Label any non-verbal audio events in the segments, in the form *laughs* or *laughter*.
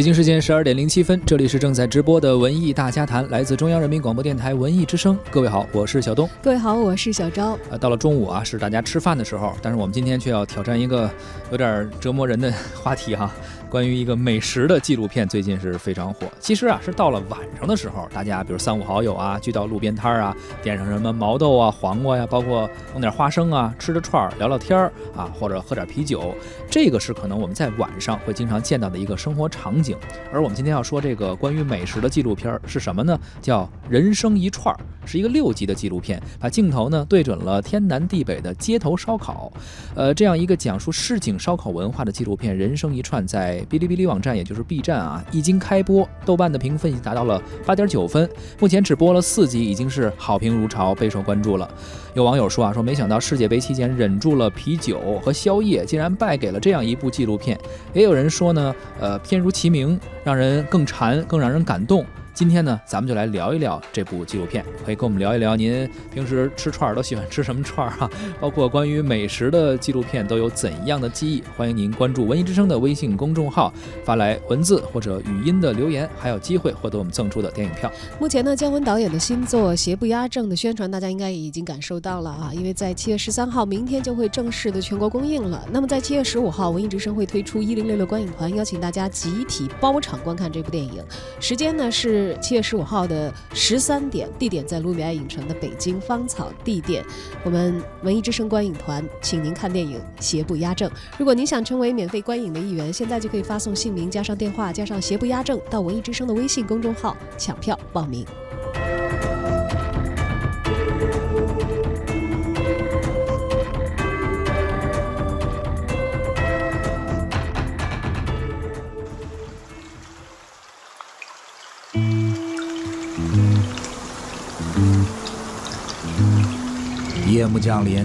北京时间十二点零七分，这里是正在直播的文艺大家谈，来自中央人民广播电台文艺之声。各位好，我是小东。各位好，我是小昭。啊，到了中午啊，是大家吃饭的时候，但是我们今天却要挑战一个有点折磨人的话题哈。关于一个美食的纪录片，最近是非常火。其实啊，是到了晚上的时候，大家比如三五好友啊，聚到路边摊儿啊，点上什么毛豆啊、黄瓜呀，包括弄点花生啊，吃着串儿聊聊天儿啊，或者喝点啤酒，这个是可能我们在晚上会经常见到的一个生活场景。而我们今天要说这个关于美食的纪录片是什么呢？叫《人生一串儿》，是一个六集的纪录片，把镜头呢对准了天南地北的街头烧烤。呃，这样一个讲述市井烧烤文化的纪录片《人生一串》在哔哩哔哩网站，也就是 B 站啊，一经开播，豆瓣的评分已经达到了八点九分。目前只播了四集，已经是好评如潮，备受关注了。有网友说啊，说没想到世界杯期间忍住了啤酒和宵夜，竟然败给了这样一部纪录片。也有人说呢，呃，片如其名，让人更馋，更让人感动。今天呢，咱们就来聊一聊这部纪录片，可以跟我们聊一聊您平时吃串儿都喜欢吃什么串儿哈，包括关于美食的纪录片都有怎样的记忆？欢迎您关注文艺之声的微信公众号，发来文字或者语音的留言，还有机会获得我们赠出的电影票。目前呢，姜文导演的新作《邪不压正》的宣传，大家应该也已经感受到了啊，因为在七月十三号，明天就会正式的全国公映了。那么在七月十五号，文艺之声会推出一零六六观影团，邀请大家集体包场观看这部电影，时间呢是。七月十五号的十三点，地点在卢米埃影城的北京芳草地店。我们文艺之声观影团，请您看电影《邪不压正》。如果您想成为免费观影的一员，现在就可以发送姓名加上电话加上“邪不压正”到文艺之声的微信公众号抢票报名。夜幕降临，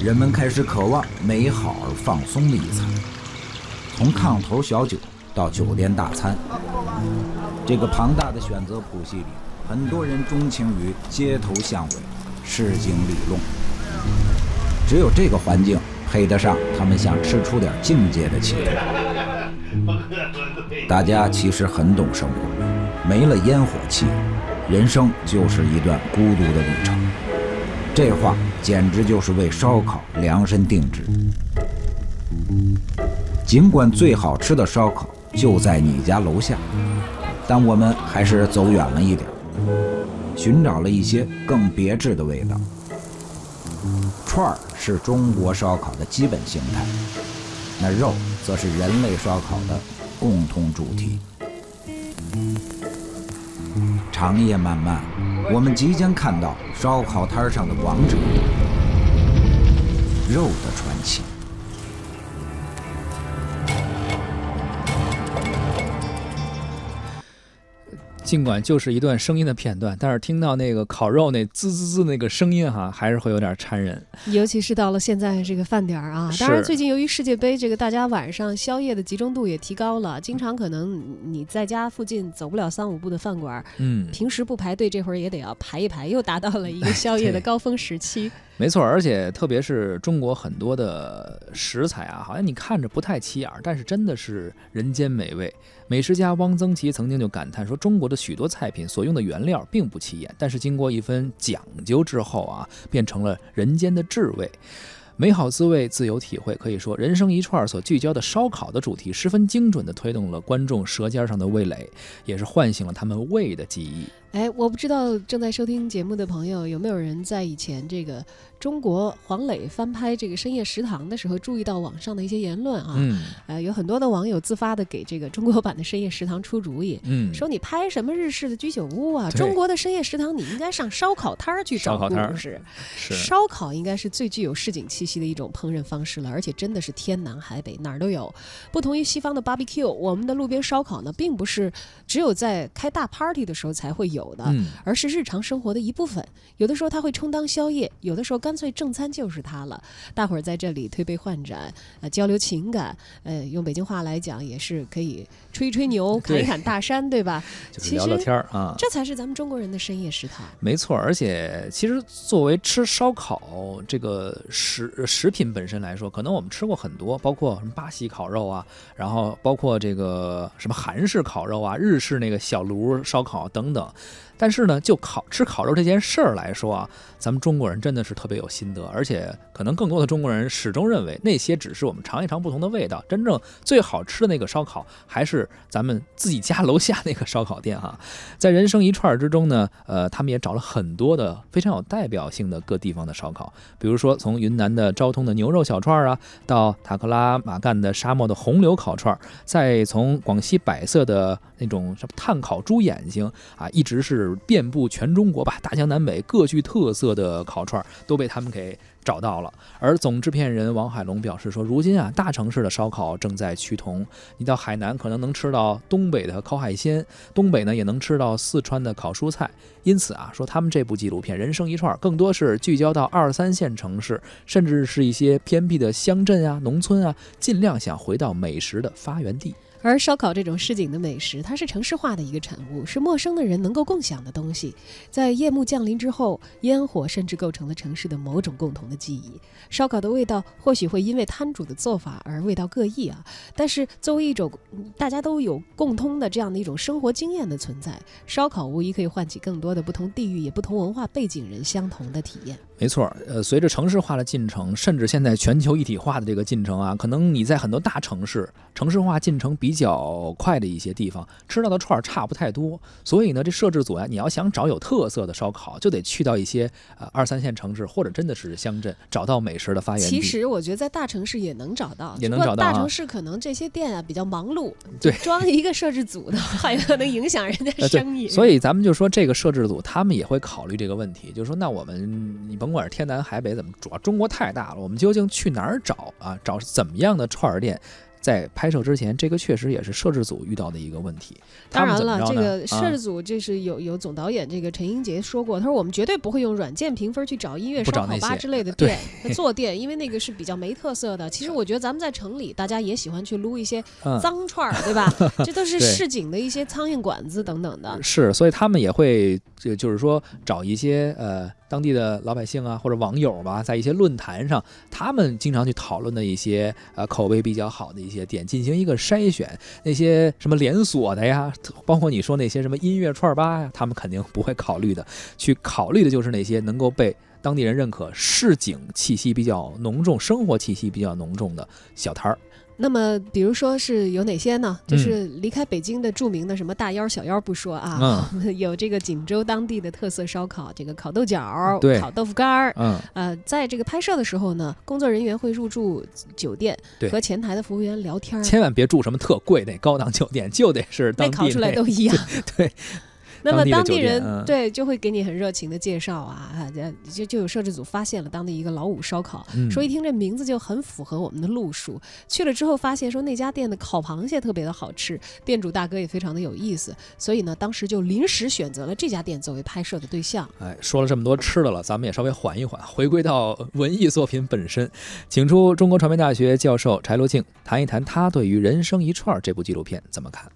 人们开始渴望美好而放松的一餐。从炕头小酒到酒店大餐，这个庞大的选择谱系里，很多人钟情于街头巷尾、市井里弄。只有这个环境配得上他们想吃出点境界的企图。大家其实很懂生活，没了烟火气，人生就是一段孤独的旅程。这话简直就是为烧烤量身定制。尽管最好吃的烧烤就在你家楼下，但我们还是走远了一点，寻找了一些更别致的味道。串儿是中国烧烤的基本形态，那肉则是人类烧烤的共同主题。长夜漫漫，我们即将看到烧烤摊上的王者——肉的传尽管就是一段声音的片段，但是听到那个烤肉那滋滋滋那个声音哈，还是会有点馋人。尤其是到了现在这个饭点儿啊，当然最近由于世界杯，这个大家晚上宵夜的集中度也提高了，经常可能你在家附近走不了三五步的饭馆，嗯，平时不排队，这会儿也得要排一排，又达到了一个宵夜的高峰时期。没错，而且特别是中国很多的食材啊，好像你看着不太起眼，但是真的是人间美味。美食家汪曾祺曾经就感叹说，中国的许多菜品所用的原料并不起眼，但是经过一番讲究之后啊，变成了人间的至味。美好滋味自有体会，可以说人生一串所聚焦的烧烤的主题，十分精准地推动了观众舌尖上的味蕾，也是唤醒了他们胃的记忆。哎，我不知道正在收听节目的朋友有没有人在以前这个中国黄磊翻拍这个《深夜食堂》的时候注意到网上的一些言论啊？嗯，呃，有很多的网友自发的给这个中国版的《深夜食堂》出主意，嗯，说你拍什么日式的居酒屋啊？中国的《深夜食堂》你应该上烧烤摊儿去找故事，是烧烤应该是最具有市井气息的一种烹饪方式了，而且真的是天南海北哪儿都有。不同于西方的 barbecue，我们的路边烧烤呢，并不是只有在开大 party 的时候才会有。有的，嗯，而是日常生活的一部分。有的时候它会充当宵夜，有的时候干脆正餐就是它了。大伙儿在这里推杯换盏，呃，交流情感，呃，用北京话来讲也是可以吹一吹牛，侃一侃大山，对吧？*laughs* 就是聊聊天儿啊。这才是咱们中国人的深夜食堂。没错，而且其实作为吃烧烤这个食食品本身来说，可能我们吃过很多，包括什么巴西烤肉啊，然后包括这个什么韩式烤肉啊、日式那个小炉烧烤等等。但是呢，就烤吃烤肉这件事儿来说啊，咱们中国人真的是特别有心得，而且可能更多的中国人始终认为那些只是我们尝一尝不同的味道，真正最好吃的那个烧烤还是咱们自己家楼下那个烧烤店哈。*laughs* 在人生一串儿之中呢，呃，他们也找了很多的非常有代表性的各地方的烧烤，比如说从云南的昭通的牛肉小串儿啊，到塔克拉玛干的沙漠的红柳烤串儿，再从广西百色的那种什么炭烤猪眼睛啊，一直是遍布全中国吧，大江南北各具特色的烤串都被他们给找到了。而总制片人王海龙表示说，如今啊，大城市的烧烤正在趋同，你到海南可能能吃到东北的烤海鲜，东北呢也能吃到四川的烤蔬菜。因此啊，说他们这部纪录片《人生一串》更多是聚焦到二三线城市，甚至是一些偏僻的乡镇啊、农村啊，尽量想回到美食的发源地。而烧烤这种市井的美食，它是城市化的一个产物，是陌生的人能够共享的东西。在夜幕降临之后，烟火甚至构成了城市的某种共同的记忆。烧烤的味道或许会因为摊主的做法而味道各异啊，但是作为一种大家都有共通的这样的一种生活经验的存在，烧烤无疑可以唤起更多的不同地域也不同文化背景人相同的体验。没错，呃，随着城市化的进程，甚至现在全球一体化的这个进程啊，可能你在很多大城市，城市化进程比较快的一些地方，吃到的串儿差不太多。所以呢，这摄制组呀，你要想找有特色的烧烤，就得去到一些呃二三线城市或者真的是乡镇，找到美食的发源地。其实我觉得在大城市也能找到，也能找到啊城市可能这些店啊比较忙碌，*laughs* 对装一个摄制组的话，有可能影响人家 *laughs* 呃，生意。所以咱们就说这个摄制组他们也会考虑这个问题，就是说，那我们你甭管是天南海北怎么，主要中国太大了，我们究竟去哪儿找啊？找怎么样的串儿店？在拍摄之前，这个确实也是摄制组遇到的一个问题。当然了，这个摄制组这是有有总导演这个陈英杰说过，他说我们绝对不会用软件评分去找音乐烧烤吧之类的 *laughs* 对店坐店，因为那个是比较没特色的。其实我觉得咱们在城里，大家也喜欢去撸一些嗯，脏串儿，对吧？*laughs* 这都是市井的一些苍蝇馆子等等的。是，所以他们也会，就就是说找一些呃当地的老百姓啊，或者网友吧，在一些论坛上，他们经常去讨论的一些呃口碑比较好的一些店，进行一个筛选。那些什么连锁的呀，包括你说那些什么音乐串吧呀，他们肯定不会考虑的。去考虑的就是那些能够被当地人认可、市井气息比较浓重、生活气息比较浓重的小摊儿。那么，比如说是有哪些呢？嗯就是离开北京的著名的什么大腰小腰不说啊，嗯 *laughs* 有这个锦州当地的特色烧烤，这个烤豆角、对烤豆腐干儿。嗯，呃，在这个拍摄的时候呢，工作人员会入住酒店，对和前台的服务员聊天儿，千万别住什么特贵那高档酒店，就得是当地被烤出来都一样。*laughs* 对。那么当地人对就会给你很热情的介绍啊，啊，这就就有摄制组发现了当地一个老五烧烤，嗯说一听这名字就很符合我们的路数。去了之后发现说那家店的烤螃蟹特别的好吃，店主大哥也非常的有意思，所以呢，当时就临时选择了这家店作为拍摄的对象。哎，说了这么多吃的了，咱们也稍微缓一缓，回归到文艺作品本身，请出中国传媒大学教授柴罗庆谈一谈他对于《人生一串》这部纪录片怎么看。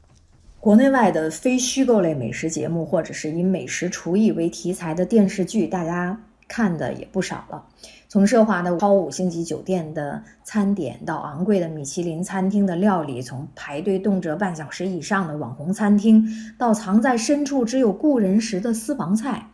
国内外的非虚构类美食节目，或者是以美食厨艺为题材的电视剧，大家看的也不少了。从奢华的超五星级酒店的餐点，到昂贵的米其林餐厅的料理；从排队动辄半小时以上的网红餐厅，到藏在深处只有故人时的私房菜；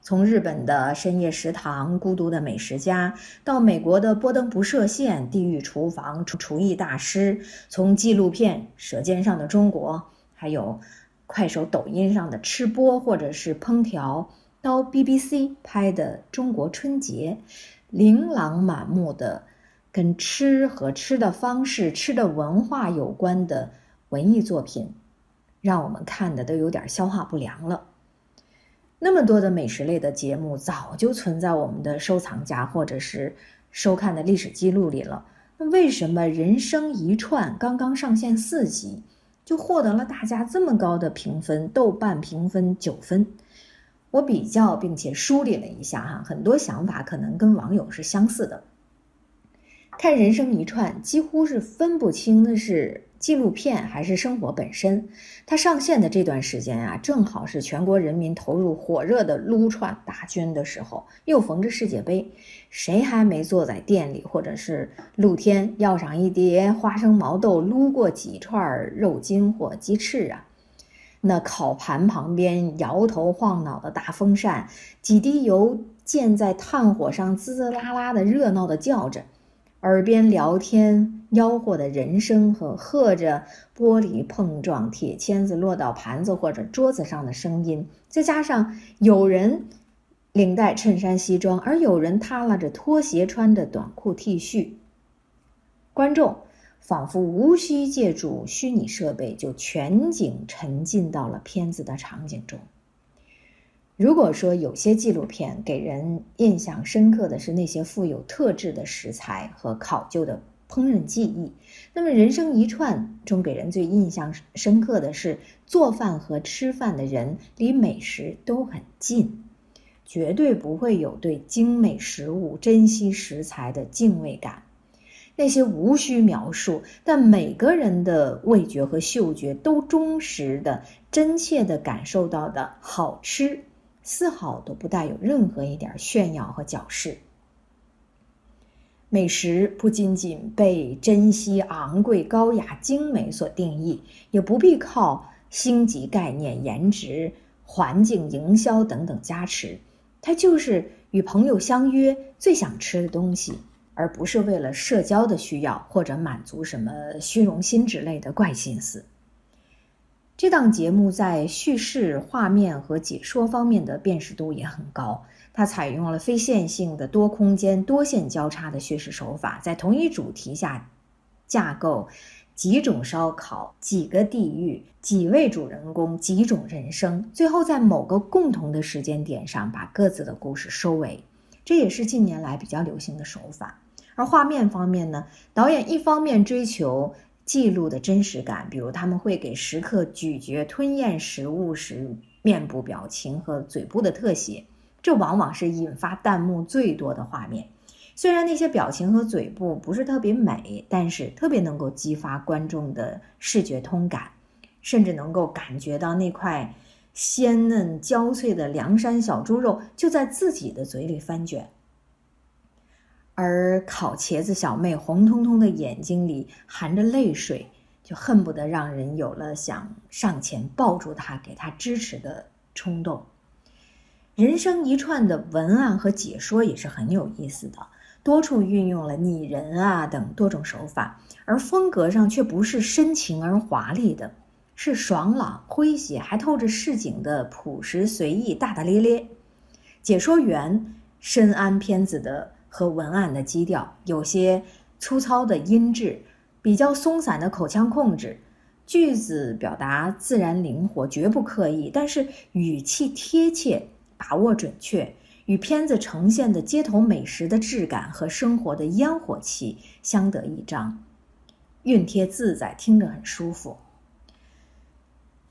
从日本的深夜食堂、孤独的美食家，到美国的波登不设限地狱厨房厨厨艺大师；从纪录片《舌尖上的中国》。还有快手、抖音上的吃播或者是烹调，到 BBC 拍的中国春节，琳琅满目的跟吃和吃的方式、吃的文化有关的文艺作品，让我们看的都有点消化不良了。那么多的美食类的节目早就存在我们的收藏夹或者是收看的历史记录里了，那为什么《人生一串》刚刚上线四集？就获得了大家这么高的评分，豆瓣评分九分。我比较并且梳理了一下哈，很多想法可能跟网友是相似的。看人生一串，几乎是分不清的是纪录片还是生活本身。它上线的这段时间啊，正好是全国人民投入火热的撸串大军的时候，又逢着世界杯，谁还没坐在店里或者是露天要上一碟花生毛豆，撸过几串肉筋或鸡翅啊？那烤盘旁边摇头晃脑的大风扇，几滴油溅在炭火上，滋滋啦啦的热闹的叫着。耳边聊天、吆喝的人声和喝着玻璃碰撞、铁签子落到盘子或者桌子上的声音，再加上有人领带衬衫西装，而有人耷拉着拖鞋、穿着短裤 T 恤，观众仿佛无需借助虚拟设备，就全景沉浸到了片子的场景中。如果说有些纪录片给人印象深刻的是那些富有特质的食材和考究的烹饪技艺，那么《人生一串》中给人最印象深刻的是做饭和吃饭的人离美食都很近，绝对不会有对精美食物、珍惜食材的敬畏感。那些无需描述，但每个人的味觉和嗅觉都忠实的、真切的感受到的好吃。丝毫都不带有任何一点炫耀和矫饰。美食不仅仅被珍惜、昂贵、高雅、精美所定义，也不必靠星级概念、颜值、环境、营销等等加持。它就是与朋友相约最想吃的东西，而不是为了社交的需要或者满足什么虚荣心之类的怪心思。这档节目在叙事、画面和解说方面的辨识度也很高。它采用了非线性的多空间、多线交叉的叙事手法，在同一主题下架构几种烧烤、几个地域、几位主人公、几种人生，最后在某个共同的时间点上把各自的故事收尾。这也是近年来比较流行的手法。而画面方面呢，导演一方面追求。记录的真实感，比如他们会给食客咀嚼、吞咽食物时面部表情和嘴部的特写，这往往是引发弹幕最多的画面。虽然那些表情和嘴部不是特别美，但是特别能够激发观众的视觉通感，甚至能够感觉到那块鲜嫩焦脆的凉山小猪肉就在自己的嘴里翻卷。而烤茄子小妹红彤彤的眼睛里含着泪水，就恨不得让人有了想上前抱住她、给她支持的冲动。人生一串的文案和解说也是很有意思的，多处运用了拟人啊等多种手法，而风格上却不是深情而华丽的，是爽朗诙谐，还透着市井的朴实随意、大大咧咧。解说员深谙片子的。和文案的基调有些粗糙的音质，比较松散的口腔控制，句子表达自然灵活，绝不刻意，但是语气贴切，把握准确，与片子呈现的街头美食的质感和生活的烟火气相得益彰，熨贴自在，听着很舒服。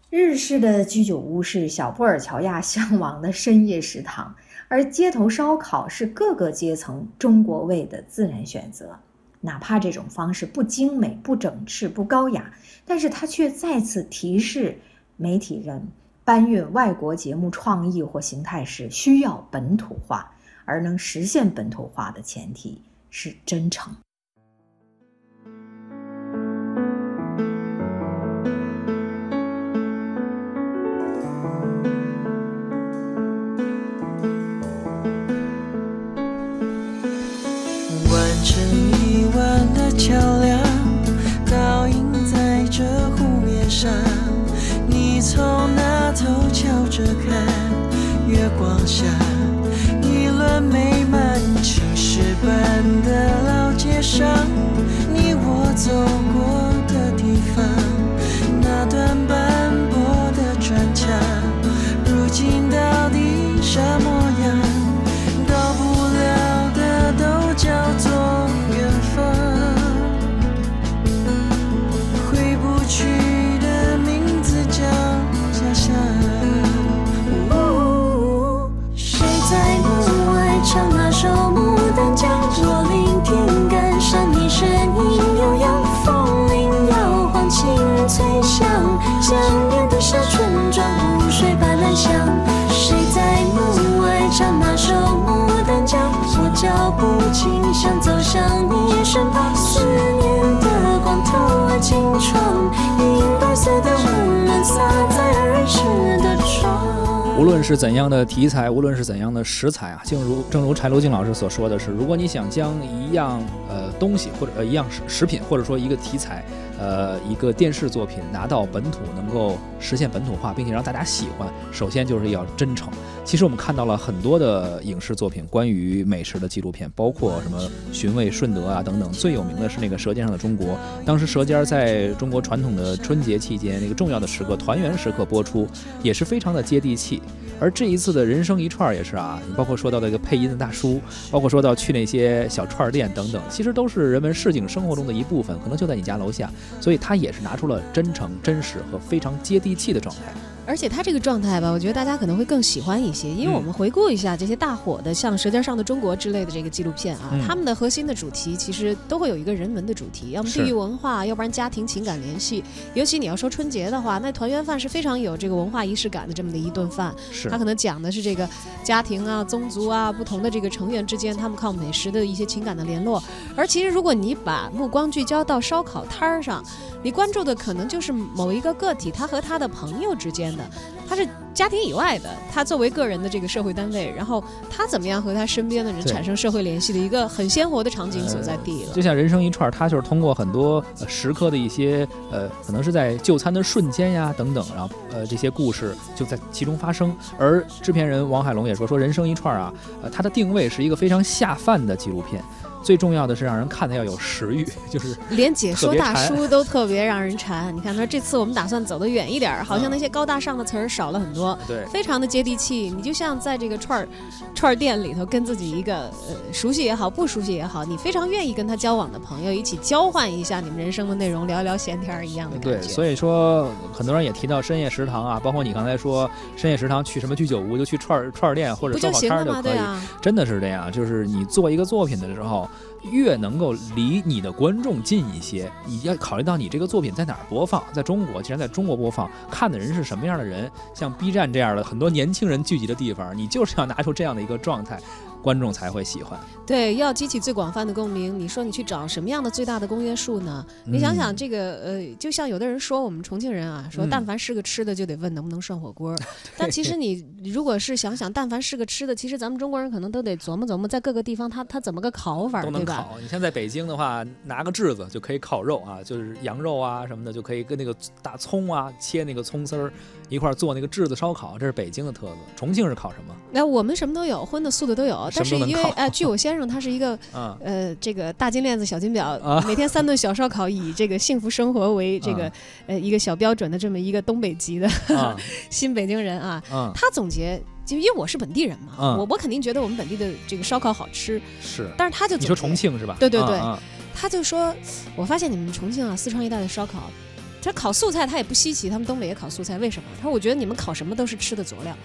日式的居酒屋是小布尔乔亚向往的深夜食堂。而街头烧烤是各个阶层中国味的自然选择，哪怕这种方式不精美、不整饬、不高雅，但是它却再次提示媒体人搬运外国节目创意或形态时需要本土化，而能实现本土化的前提是真诚。漂亮倒映在这湖面上，你从那头瞧着看，月光下，无论是怎样的题材，无论是怎样的食材啊，正如正如柴罗静老师所说的是，如果你想将一样呃东西或者呃一样食食品或者说一个题材，呃一个电视作品拿到本土能够实现本土化，并且让大家喜欢，首先就是要真诚。其实我们看到了很多的影视作品，关于美食的纪录片，包括什么《寻味顺德》啊等等。最有名的是那个《舌尖上的中国》，当时《舌尖》在中国传统的春节期间那个重要的时刻、团圆时刻播出，也是非常的接地气。而这一次的人生一串也是啊，包括说到这个配音的大叔，包括说到去那些小串店等等，其实都是人们市井生活中的一部分，可能就在你家楼下，所以他也是拿出了真诚、真实和非常接地气的状态。而且他这个状态吧，我觉得大家可能会更喜欢一些，因为我们回顾一下这些大火的，像《舌尖上的中国》之类的这个纪录片啊，他们的核心的主题其实都会有一个人文的主题，要么地域文化，要不然家庭情感联系。尤其你要说春节的话，那团圆饭是非常有这个文化仪式感的这么的一顿饭。是。他可能讲的是这个家庭啊、宗族啊、不同的这个成员之间，他们靠美食的一些情感的联络。而其实如果你把目光聚焦到烧烤摊儿上，你关注的可能就是某一个个体，他和他的朋友之间的，他是。家庭以外的，他作为个人的这个社会单位，然后他怎么样和他身边的人产生社会联系的一个很鲜活的场景所在地了。就像人生一串，他就是通过很多时刻的一些呃，可能是在就餐的瞬间呀等等，然后呃这些故事就在其中发生。而制片人王海龙也说，说人生一串啊，呃，它的定位是一个非常下饭的纪录片。最重要的是让人看的要有食欲，*laughs* 就是 *laughs* 连解说大叔都特别让人馋。你看他说这次我们打算走得远一点，好像那些高大上的词儿少了很多，对，非常的接地气。你就像在这个串儿串儿店里头，跟自己一个呃熟悉也好，不熟悉也好，你非常愿意跟他交往的朋友一起交换一下你们人生的内容，聊一聊闲天儿一样的感觉。对，所以说很多人也提到深夜食堂啊，包括你刚才说深夜食堂去什么居酒屋，就去串儿串儿店或者烧烤摊儿就可以，真的是这样。就是你做一个作品的时候。越能够离你的观众近一些，你要考虑到你这个作品在哪儿播放，在中国，既然在中国播放，看的人是什么样的人，像 B 站这样的很多年轻人聚集的地方，你就是要拿出这样的一个状态。观众才会喜欢。对，要激起最广泛的共鸣。你说你去找什么样的最大的公约数呢？你想想这个，呃，就像有的人说我们重庆人啊，说但凡是个吃的就得问能不能涮火锅。*laughs* 但其实你如果是想想，但凡是个吃的，其实咱们中国人可能都得琢磨琢磨，在各个地方他他怎么个烤法，都能烤？你像在北京的话，拿个炙子就可以烤肉啊，就是羊肉啊什么的，就可以跟那个大葱啊切那个葱丝儿一块做那个炙子烧烤，这是北京的特色。重庆是烤什么？那我们什么都有，荤的素的都有。但是因为呃，据我先生，他是一个 *laughs* 呃，这个大金链子小金表，每天三顿小烧烤，以这个幸福生活为这个呃一个小标准的这么一个东北籍的 *laughs* 新北京人啊。他总结，就因为我是本地人嘛，我我肯定觉得我们本地的这个烧烤好吃。是，但是他就你说重庆是吧？对对对，他就说，我发现你们重庆啊，四川一带的烧烤，他烤素菜他也不稀奇，他们东北也烤素菜，为什么？他说我觉得你们烤什么都是吃的佐料。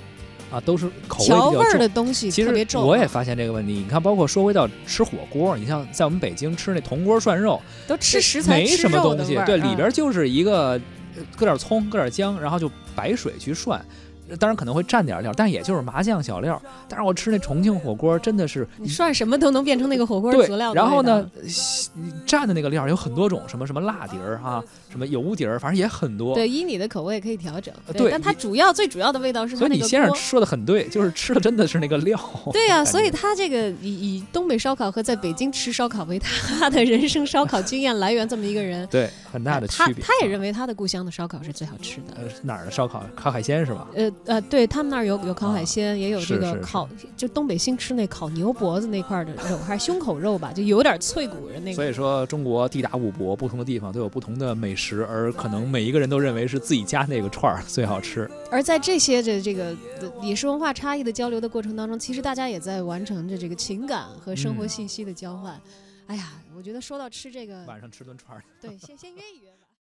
啊，都是口调味儿的东西，其实我也发现这个问题。你看，包括说回到吃火锅，你像在我们北京吃那铜锅涮肉，都吃食材没什么东西，对，里边就是一个搁点葱，搁点姜，然后就白水去涮。当然可能会蘸点料，但也就是麻酱小料。但是我吃那重庆火锅真的是，你涮什么都能变成那个火锅佐料。然后呢，蘸的那个料有很多种，什么什么辣底儿哈，什么油底儿，反正也很多。对，依你的口味可以调整。对，但它主要最主要的味道是。所以你先生说的很对，就是吃的真的是那个料。对呀，所以他这个以以东北烧烤和在北京吃烧烤为他的人生烧烤经验来源这么一个人，*laughs* 对，很大的区别。他他也认为他的故乡的烧烤是最好吃的。呃，哪儿的烧烤？烤海鲜是吧？呃。呃，对他们那儿有有烤海鲜，也有这个烤，就东北新吃那烤牛脖子那块的肉，还是胸口肉吧，就有点脆骨的那个。所以说，中国地大物博，不同的地方都有不同的美食，而可能每一个人都认为是自己家那个串儿最好吃。而在这些的这个饮食文化差异的交流的过程当中，其实大家也在完成着这个情感和生活信息的交换。哎呀，我觉得说到吃这个，晚上吃顿串儿，对，先先约一约。